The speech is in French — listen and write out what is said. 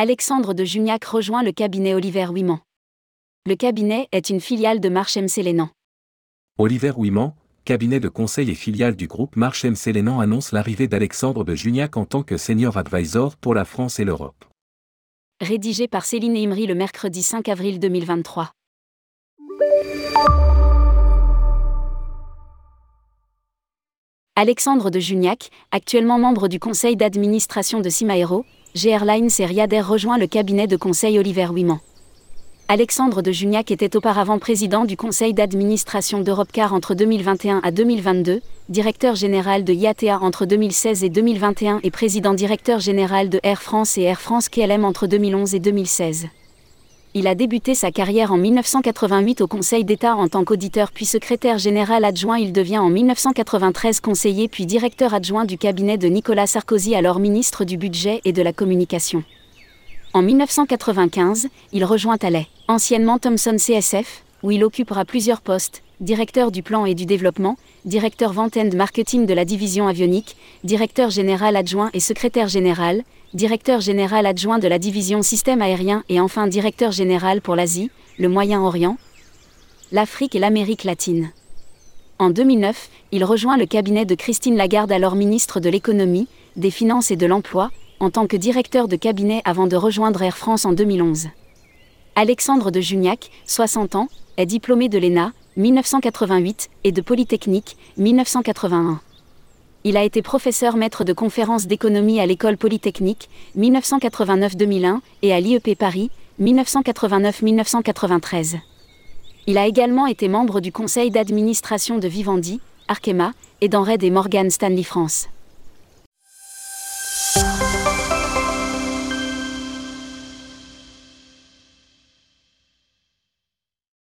Alexandre de Juniac rejoint le cabinet Oliver Ouiman. Le cabinet est une filiale de Marchem Célénan. Oliver Ouiman, cabinet de conseil et filiale du groupe Marchem Célénan annonce l'arrivée d'Alexandre de Juniac en tant que senior advisor pour la France et l'Europe. Rédigé par Céline Imri le mercredi 5 avril 2023. Alexandre de Juniac, actuellement membre du conseil d'administration de Cimaero, GR Lines et Riader rejoint le cabinet de conseil Oliver Ouiman. Alexandre de Juniac était auparavant président du conseil d'administration d'Europecar entre 2021 à 2022, directeur général de IATA entre 2016 et 2021 et président directeur général de Air France et Air France KLM entre 2011 et 2016. Il a débuté sa carrière en 1988 au Conseil d'État en tant qu'auditeur puis secrétaire général adjoint. Il devient en 1993 conseiller puis directeur adjoint du cabinet de Nicolas Sarkozy alors ministre du Budget et de la Communication. En 1995, il rejoint Alais, anciennement Thomson CSF, où il occupera plusieurs postes, directeur du plan et du développement, directeur vente and marketing de la division avionique, directeur général adjoint et secrétaire général, directeur général adjoint de la division système aérien et enfin directeur général pour l'Asie, le Moyen-Orient, l'Afrique et l'Amérique latine. En 2009, il rejoint le cabinet de Christine Lagarde alors ministre de l'économie, des finances et de l'emploi, en tant que directeur de cabinet avant de rejoindre Air France en 2011. Alexandre de Juniac, 60 ans, est diplômé de l'ENA, 1988, et de Polytechnique, 1981. Il a été professeur maître de conférences d'économie à l'École Polytechnique, 1989-2001, et à l'IEP Paris, 1989-1993. Il a également été membre du conseil d'administration de Vivendi, Arkema, et d'Enred et Morgan Stanley France.